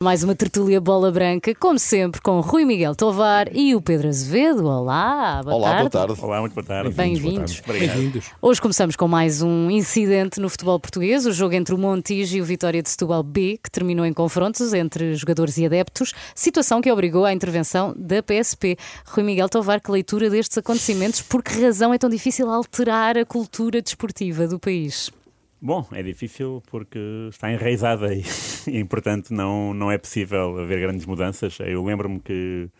Mais uma tertúlia bola branca, como sempre, com Rui Miguel Tovar e o Pedro Azevedo. Olá, boa Olá, tarde. boa tarde. Olá, muito boa tarde. Bem-vindos. Obrigado. Hoje começamos com mais um incidente no futebol português, o jogo entre o Montijo e o Vitória de Setúbal B, que terminou em confrontos entre jogadores e adeptos, situação que obrigou à intervenção da PSP. Rui Miguel Tovar, que leitura destes acontecimentos? Por que razão é tão difícil alterar a cultura desportiva do país? Bom, é difícil porque está enraizada e, e portanto, não, não é possível haver grandes mudanças. Eu lembro-me que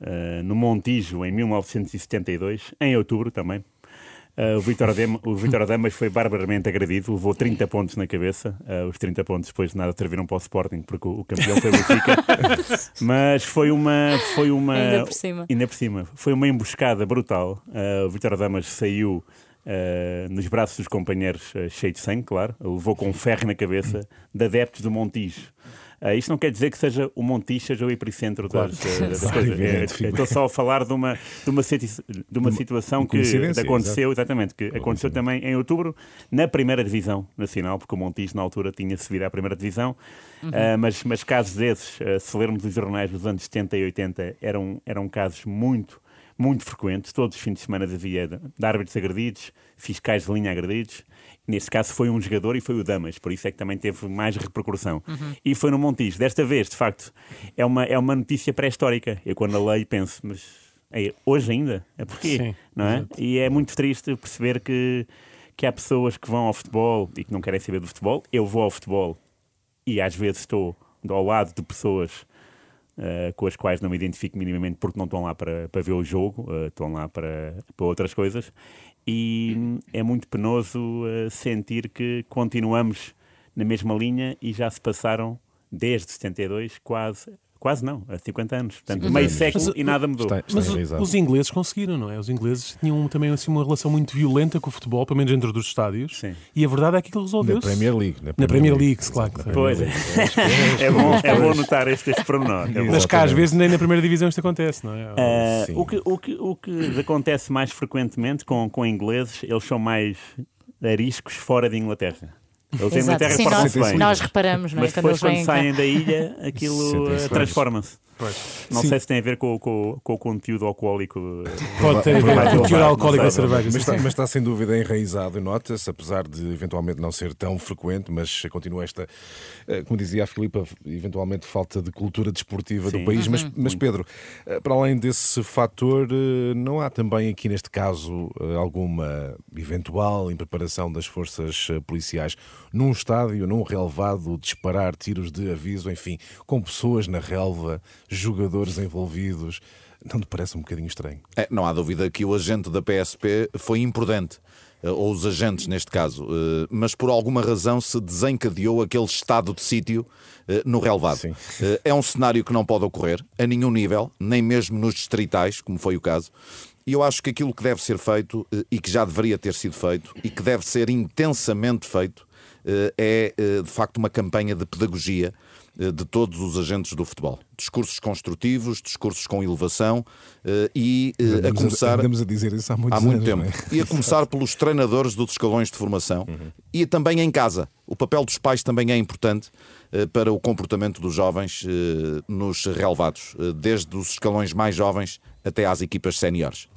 uh, no Montijo, em 1972, em outubro também, uh, o Vitor Vitor Adamas foi barbaramente agredido, levou 30 pontos na cabeça. Uh, os 30 pontos depois de nada serviram para o Sporting, porque o, o campeão foi o Benfica. Mas foi uma, foi uma. Ainda por cima. Ainda por cima. Foi uma emboscada brutal. o Vitor Adamas saiu. Uh, nos braços dos companheiros, uh, cheio de sangue, claro, levou com um ferro na cabeça de adeptos do Montijo. Uh, isto não quer dizer que seja o Montijo seja o epicentro claro. das, das coisas. É, estou só a falar de uma, de uma, de uma situação que aconteceu, exatamente, que aconteceu também em outubro na primeira divisão nacional, porque o Montijo na altura tinha subido à primeira divisão, uhum. mas, mas casos desses, se lermos os jornais dos anos 70 e 80, eram, eram casos muito muito frequentes. Todos os fins de semana havia de árbitros agredidos, fiscais de linha agredidos. Neste caso foi um jogador e foi o Damas, por isso é que também teve mais repercussão. Uhum. E foi no Montijo. Desta vez, de facto, é uma, é uma notícia pré-histórica. Eu quando a leio penso, mas é, hoje ainda? É porquê? Sim, não é? E é muito triste perceber que, que há pessoas que vão ao futebol e que não querem saber do futebol. Eu vou ao futebol e às vezes estou ao lado de pessoas Uh, com as quais não me identifico minimamente porque não estão lá para, para ver o jogo, uh, estão lá para, para outras coisas. E é muito penoso uh, sentir que continuamos na mesma linha e já se passaram, desde 72, quase Quase não, há 50 anos. Portanto, meio século mas, e nada mudou. Está, está mas os ingleses conseguiram, não é? Os ingleses tinham também assim, uma relação muito violenta com o futebol, pelo menos dentro dos estádios. Sim. E a verdade é que aquilo resolveu Na Premier League. Na Premier, na Premier League, League claro. Que pois é. É bom, é bom notar este, este pormenor. É mas cá às vezes nem na primeira divisão isto acontece, não é? Uh, o, que, o, que, o que acontece mais frequentemente com, com ingleses, eles são mais ariscos fora de Inglaterra. Eles Exato. em Inglaterra Sim, nós, bem. nós reparamos, não é? Mas depois, quando, quando saem da ilha, aquilo uh, transforma-se. Não Sim. sei se tem a ver com, com, com o conteúdo alcoólico. Pode ter a ver com o conteúdo alcoólico da cerveja. Mas está, mas está, sem dúvida enraizado, nota-se, apesar de eventualmente não ser tão frequente, mas continua esta, como dizia a Filipa, eventualmente falta de cultura desportiva Sim. do país. Uhum. Mas, mas Pedro, para além desse fator, não há também aqui neste caso alguma eventual impreparação das forças policiais num estádio, num relevado, disparar tiros de aviso, enfim, com pessoas na relva, jogadores envolvidos. Não te parece um bocadinho estranho? É, não há dúvida que o agente da PSP foi imprudente. Ou os agentes, neste caso, mas por alguma razão se desencadeou aquele estado de sítio no relevado. Sim. É um cenário que não pode ocorrer a nenhum nível, nem mesmo nos distritais, como foi o caso. E eu acho que aquilo que deve ser feito e que já deveria ter sido feito e que deve ser intensamente feito é, de facto, uma campanha de pedagogia de todos os agentes do futebol. Discursos construtivos, discursos com elevação e a começar. Andamos a dizer isso há, há muito anos, tempo. É? E a começar pelos treinadores dos escalões de formação uhum. e também em casa. O papel dos pais também é importante para o comportamento dos jovens nos relevados, desde os escalões mais jovens até às equipas séniores.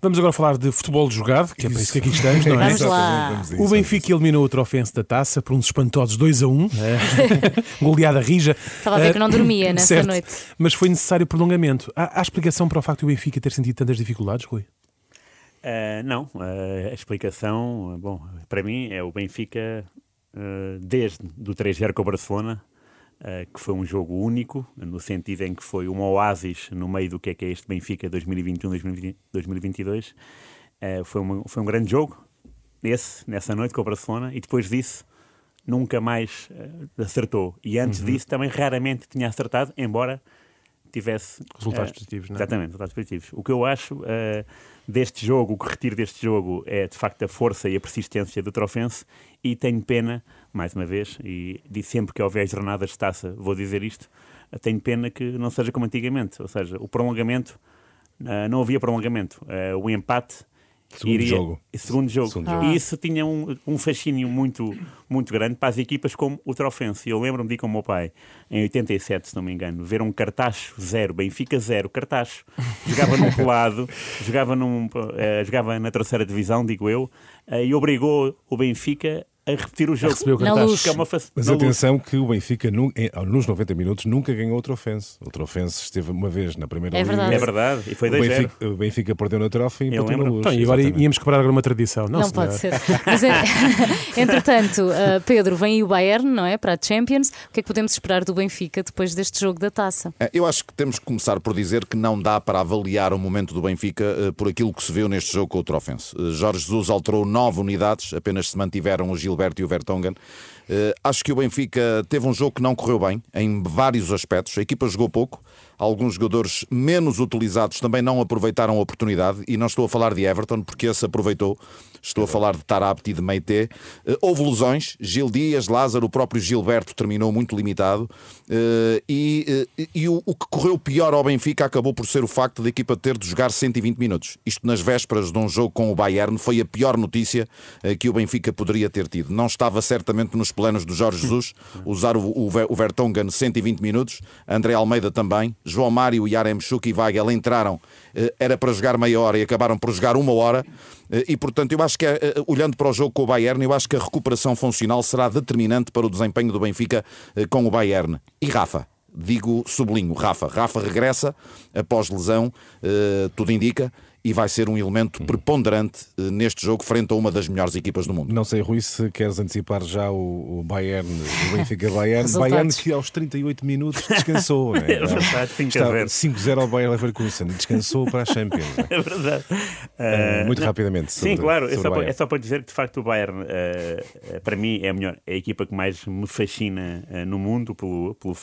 Vamos agora falar de futebol jogado, que é para isso que aqui estamos, não é? Vamos lá. O Benfica eliminou o Trofense da taça por uns espantosos 2 a 1, é. goleada rija. Estava a ver que não dormia nessa certo. noite. Mas foi necessário prolongamento. Há, há, explicação para o facto de o Benfica ter sentido tantas dificuldades, Rui? Uh, não, uh, a explicação, bom, para mim é o Benfica uh, desde do 3-0 com o Barcelona, que foi um jogo único, no sentido em que foi um oásis no meio do que é que é este Benfica 2021-2022. Uh, foi, uma, foi um grande jogo, esse, nessa noite com o Barcelona, e depois disso nunca mais uh, acertou. E antes uhum. disso também raramente tinha acertado, embora tivesse... Resultados positivos, não é? Exatamente, resultados positivos. O que eu acho deste jogo, o que retiro deste jogo é de facto a força e a persistência do Trofense e tenho pena, mais uma vez, e disse sempre que houver jornadas de taça, vou dizer isto, tenho pena que não seja como antigamente, ou seja, o prolongamento, uh, não havia prolongamento, uh, o empate Segundo iria, jogo. Segundo jogo. Segundo jogo. E isso tinha um, um fascínio muito, muito grande para as equipas como o Trofense. Eu lembro-me de ir com o meu pai, em 87, se não me engano, ver um cartacho zero, Benfica zero, cartacho. Jogava num pelado, jogava, num, uh, jogava na terceira divisão, digo eu, uh, e obrigou o Benfica a repetir o jogo. Na luz. É Mas na atenção luz. que o Benfica, nos 90 minutos, nunca ganhou outro ofense. Outro ofense esteve uma vez na primeira é verdade. É verdade, e foi o Benfica, o Benfica perdeu na trofa e empatou na luz. Então, e agora íamos quebrar agora uma tradição. Não, não pode ser. Mas, é, entretanto, uh, Pedro, vem aí o Bayern, não é? Para a Champions. O que é que podemos esperar do Benfica depois deste jogo da taça? É, eu acho que temos que começar por dizer que não dá para avaliar o momento do Benfica uh, por aquilo que se viu neste jogo com o Trofense. Uh, Jorge Jesus alterou nove unidades, apenas se mantiveram o Gilberto e o Vertonghen. Uh, acho que o Benfica teve um jogo que não correu bem em vários aspectos. A equipa jogou pouco, alguns jogadores menos utilizados também não aproveitaram a oportunidade, e não estou a falar de Everton, porque esse aproveitou. Estou a falar de Tarapti e de Meite. Uh, houve lesões, Gil Dias, Lázaro, o próprio Gilberto terminou muito limitado. Uh, e, uh, e o, o, que correu pior ao Benfica acabou por ser o facto da equipa ter de jogar 120 minutos. Isto nas vésperas de um jogo com o Bayern foi a pior notícia que o Benfica poderia ter tido. Não estava certamente nos planos do Jorge Jesus usar o, o, o Vertonghen 120 minutos, André Almeida também. João Mário, Yaremchuk e Weigel entraram, eh, era para jogar meia hora e acabaram por jogar uma hora. Eh, e, portanto, eu acho que, eh, olhando para o jogo com o Bayern, eu acho que a recuperação funcional será determinante para o desempenho do Benfica com o Bayern. E Rafa? Digo, sublinho, Rafa. Rafa regressa após lesão, tudo indica e vai ser um elemento preponderante eh, neste jogo frente a uma das melhores equipas do mundo. Não sei, Rui, se queres antecipar já o, Bayern, o Benfica Bayern. Bayern que aos 38 minutos descansou, né? é verdade, tem que haver. 5-0 ao Bayern Leverkusen, descansou para a Champions. Né? É verdade. Uh, muito rapidamente. Sobre, sim, claro, é só, para, é só, para, dizer que de facto o Bayern, uh, para mim, é a, melhor, é a equipa que mais me fascina uh, no mundo pelo, pelo,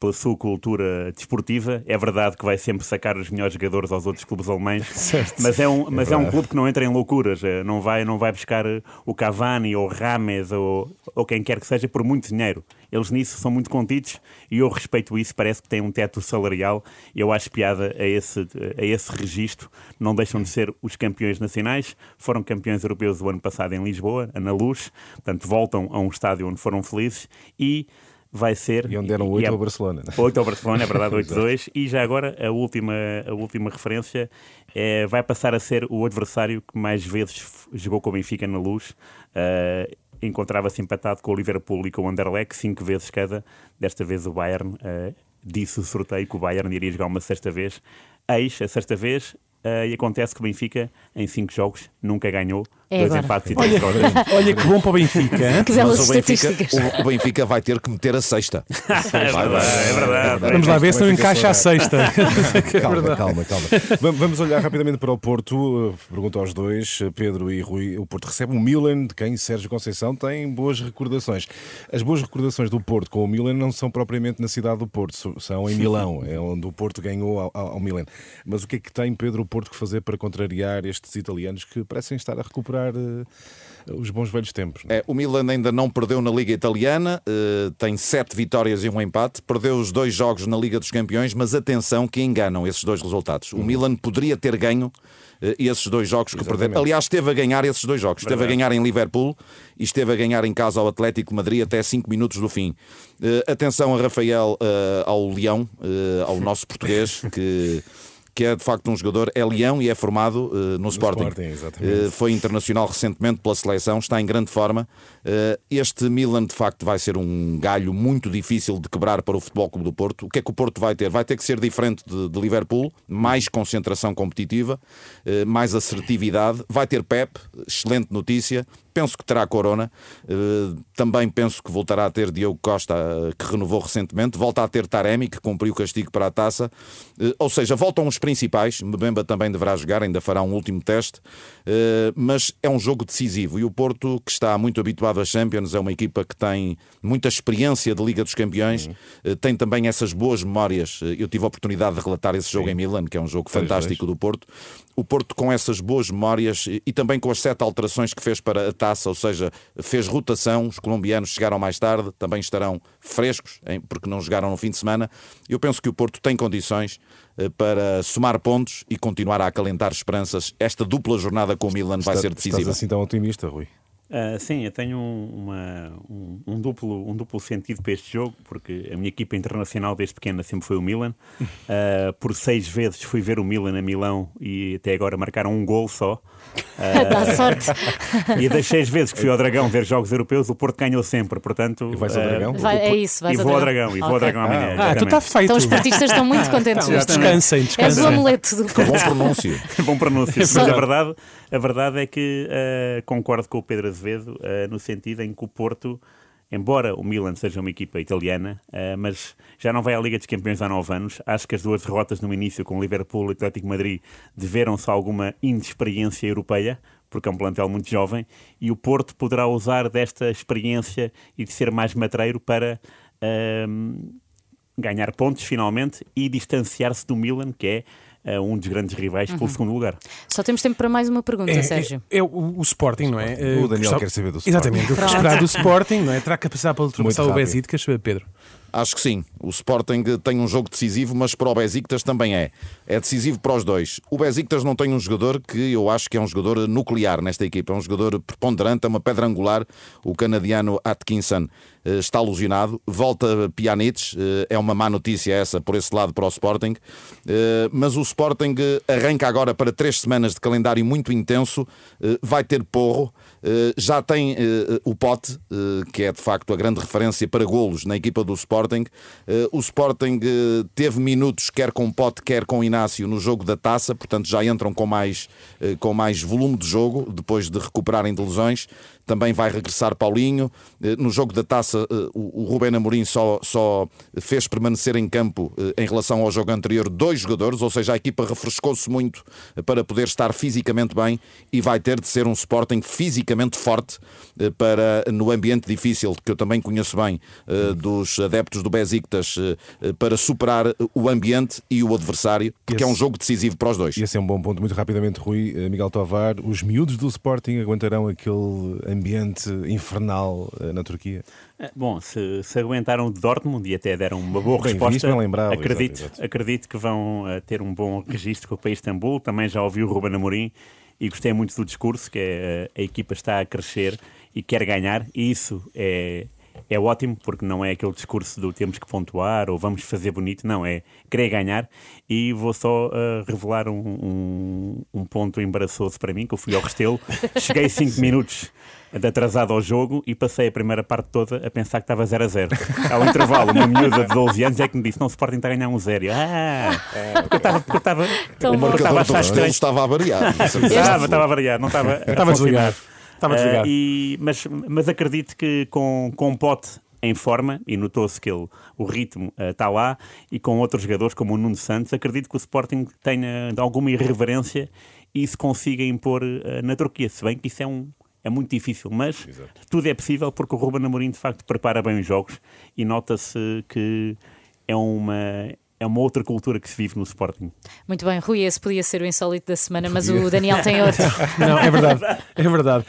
pela sua cultura desportiva. É verdade que vai sempre sacar os melhores jogadores aos outros clubes alemães. Certo. Mas, é um, mas é, é um clube que não entra em loucuras. Eh, não vai, não vai buscar eh, o Cavani ou o Rames ou, ou quem quer que seja por muito dinheiro. Eles nisso são muito contidos e eu respeito isso. Parece que tem um teto salarial. Eu acho piada a esse, a esse registro. Não deixam de ser os campeões nacionais. Foram campeões europeus o ano passado em Lisboa, na Luz. Portanto, voltam a um estádio onde foram felizes e vai ser. E onde deram 8 ao Barcelona. 8 ao Barcelona, é verdade, 8-2. e já agora a última, a última referência é, vai passar a ser o adversário que mais vezes jogou com o Benfica na luz. Uh, Encontrava-se empatado com o Liverpool e com o Anderlecht, cinco vezes cada. Desta vez o Bayern uh, disse o sorteio que o Bayern iria jogar uma sexta vez. Eis, a sexta vez, uh, e acontece que o Benfica, em cinco jogos, nunca ganhou. É dois agora. empates e três olha, olha que bom para o Benfica. que belas o Benfica, o, o, Benfica vai ter que meter a sexta. é, verdade, é verdade. Vamos lá ver se não encaixa a sexta. calma, calma, calma. Vamos olhar rapidamente para o Porto. Pergunto aos dois, Pedro e Rui. O Porto recebe o Milan, de quem Sérgio Conceição tem boas recordações. As boas recordações do Porto com o Milan não são propriamente na cidade do Porto, são em Milão, é onde o Porto ganhou ao, ao Milan. Mas o que é que tem Pedro o Porto que fazer para contrariar estes italianos que parecem estar a recuperar uh, os bons velhos tempos? É? é, o Milan ainda não perdeu na Liga Italiana, uh, tem sete vitórias e um empate, perdeu os dois jogos na Liga dos Campeões, mas atenção que enganam esses dois resultados. O uhum. Milan poderia ter ganho uh, esses dois jogos que perdeu. Aliás, esteve a ganhar esses dois jogos. Verdade. Esteve a ganhar em Liverpool e esteve a ganhar em casa ao Atlético de Madrid até 5 minutos do fim. Uh, atenção a Rafael, ao Leão, ao nosso português, que que é de facto um jogador, é leão e é formado uh, no, no, Sporting. Sporting uh, foi internacional recentemente pela seleção, está em grande forma. Uh, este Milan, de facto, vai ser um galho muito difícil de quebrar para o Futebol Clube do Porto. O que é que o Porto vai ter? Vai ter que ser diferente de, de Liverpool, mais concentração competitiva, mais assertividade. Vai ter Pep, excelente notícia. Penso que terá Corona. também penso que voltará a ter Diogo Costa, que renovou recentemente. Volta a ter Taremi, que cumpriu o castigo para a taça. ou seja, voltam os principais. Mbemba também deverá jogar, ainda fará um último teste, eh, mas é um jogo decisivo. E o Porto, que está muito habituado a Champions, é uma equipa que tem muita experiência de Liga dos Campeões, uhum. tem também essas boas memórias. Eh, eu tive a oportunidade de relatar esse jogo Sim. em Milan, que é um jogo fantástico do Porto. O Porto, com essas boas memórias e também com as sete alterações que fez para a taça, ou seja, fez rotação, os colombianos chegaram mais tarde, também estarão frescos, porque não jogaram no fim de semana. Eu penso que o Porto tem condições eh, para somar pontos e continuar a acalentar esperanças. Esta dupla jornada com o Milan vai ser decisiva. Estás assim tão otimista, Rui? Uh, sim, eu tenho uma, um, um, duplo, um duplo sentido para este jogo, porque a minha equipa internacional desde pequena sempre foi o Milan. Uh, por seis vezes fui ver o Milan a Milão e até agora marcaram um gol só. Uh, Dá sorte. E das seis vezes que fui ao Dragão ver jogos europeus, o Porto ganhou sempre. Portanto, e vais ao Dragão? Vai, é isso, vais e vou ao Dragão. Dragão e vou ao Dragão amanhã. Ah, tu está feito. Então os portistas estão muito contentes. Não, descansem, descansem. É o amuleto do Bom pronúncio. Bom pronúncio. Mas a verdade, a verdade é que concordo com o Pedro Azevedo no sentido em que o Porto, embora o Milan seja uma equipa italiana, uh, mas já não vai à Liga dos Campeões há nove anos. Acho que as duas derrotas no início com o Liverpool e o Atlético Madrid deveram-se a alguma inexperiência europeia, porque é um plantel muito jovem, e o Porto poderá usar desta experiência e de ser mais matreiro para uh, ganhar pontos finalmente e distanciar-se do Milan, que é uh, um dos grandes rivais uhum. pelo segundo lugar. Só temos tempo para mais uma pergunta, é, Sérgio. É, é o, o, Sporting, não é? O Daniel uh, quer saber do Sporting. Exatamente, o que esperar do Sporting, não é? Terá capacidade para ultrapassar o Besiktas, Pedro? Acho que sim. O Sporting tem um jogo decisivo, mas para o Besiktas também é. É decisivo para os dois. O Besiktas não tem um jogador que eu acho que é um jogador nuclear nesta equipa. É um jogador preponderante, é uma pedra angular. O canadiano Atkinson eh, está alusionado. Volta Pjanic, eh, é uma má notícia essa por esse lado para o Sporting. Eh, mas o Sporting arranca agora para três semanas de calendário muito intenso. Vai ter porro. Já tem o Pote, que é de facto a grande referência para golos na equipa do Sporting. Eh, o Sporting eh, teve minutos, quer com Pote, quer com Inácio, no jogo da taça, portanto já entram com mais, eh, com mais volume de jogo, depois de recuperarem de lesões também vai regressar Paulinho. Eh, no jogo da taça, eh, o Rubén Amorim só, só fez permanecer em campo eh, em relação ao jogo anterior dois jogadores, ou seja, a equipa refrescou-se muito para poder estar fisicamente bem e vai ter de ser um Sporting fisicamente forte para, no ambiente difícil, que eu também conheço bem, dos adeptos do Besiktas, para superar o ambiente e o adversário, porque esse, é um jogo decisivo para os dois. E esse é um bom ponto. Muito rapidamente, Rui, Miguel Tovar, os miúdos do Sporting aguentarão aquele ambiente infernal eh, na Turquia? Eh, bom, se, se aguentaram de Dortmund e até deram uma boa bem resposta, visto, bem lembrado, acredito, exato, exato. acredito que vão uh, ter um bom registro com o país de Istambul. Também já ouvi o Ruben Amorim e gostei muito do discurso, que é, a equipa está a crescer e quer ganhar, e isso é, é ótimo, porque não é aquele discurso do temos que pontuar ou vamos fazer bonito, não, é querer ganhar. E vou só uh, revelar um, um, um, ponto embaraçoso para mim, que eu fui ao Restelo, cheguei 5 minutos de atrasado ao jogo e passei a primeira parte toda a pensar que estava 0 a 0. Ao intervalo, uma miúda de 12 anos é que me disse: não, o Sporting está a ganhar um 0. Ah, porque eu estava. Porque eu estava, o marcador estava, a variar. Estava, estava a variar, não estava. Estava desligado. Estava desligado. Uh, e, mas, mas acredito que com, com um pote em forma, e notou-se que ele, o ritmo uh, está lá, e com outros jogadores como o Nuno Santos, acredito que o Sporting tenha alguma irreverência e se consiga impor uh, na Turquia, se bem que isso é um, é muito difícil, mas Exato. tudo é possível porque o Ruben Amorim de facto prepara bem os jogos e nota-se que é uma é uma outra cultura que se vive no Sporting. Muito bem, Rui, esse podia ser o insólito da semana, mas o Daniel tem outro. Não, é verdade, é verdade.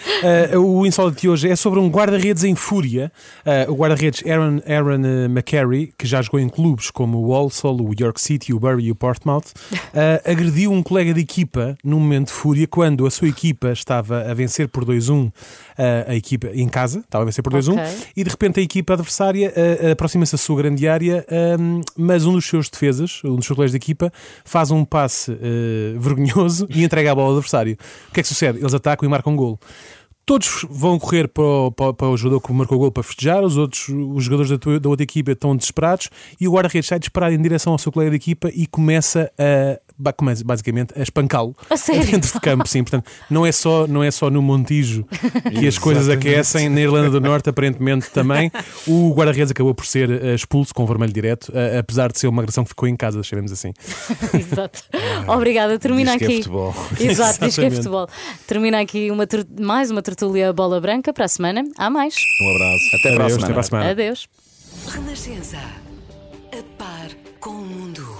Uh, o insólito de hoje é sobre um guarda-redes em fúria. Uh, o guarda-redes Aaron, Aaron uh, McCary, que já jogou em clubes como o Walsall, o York City, o Bury e o Portsmouth, agrediu um colega de equipa num momento de fúria quando a sua equipa estava a vencer por 2-1 a equipa em casa, estava a vencer por 2-1, okay. e de repente a equipa adversária aproxima-se da sua grande área, mas um dos seus defesas, um dos seus colegas de equipa, faz um passe uh, vergonhoso e entrega a bola ao adversário. O que é que sucede? Eles atacam e marcam um gol. Todos vão correr para o, para, para o jogador que marcou o gol para festejar, os outros os jogadores da, tua, da outra equipa estão desesperados e o guarda-redes sai disparado em direção ao seu colega de equipa e começa a começa basicamente a espancá-lo dentro de campo, sim. Portanto, não é só, não é só no Montijo que as coisas aquecem, na Irlanda do Norte, aparentemente também. O guarda-redes acabou por ser uh, expulso com vermelho direto, uh, apesar de ser uma agressão que ficou em casa, sabemos assim. Exato. Obrigada. Termina diz aqui. Que é futebol. Exato, diz que é futebol. Termina aqui uma mais uma tertúlia bola branca para a semana. Há mais. Um abraço. Até, Adeus, para, a até para a semana. Adeus. Renascença. A par com o mundo.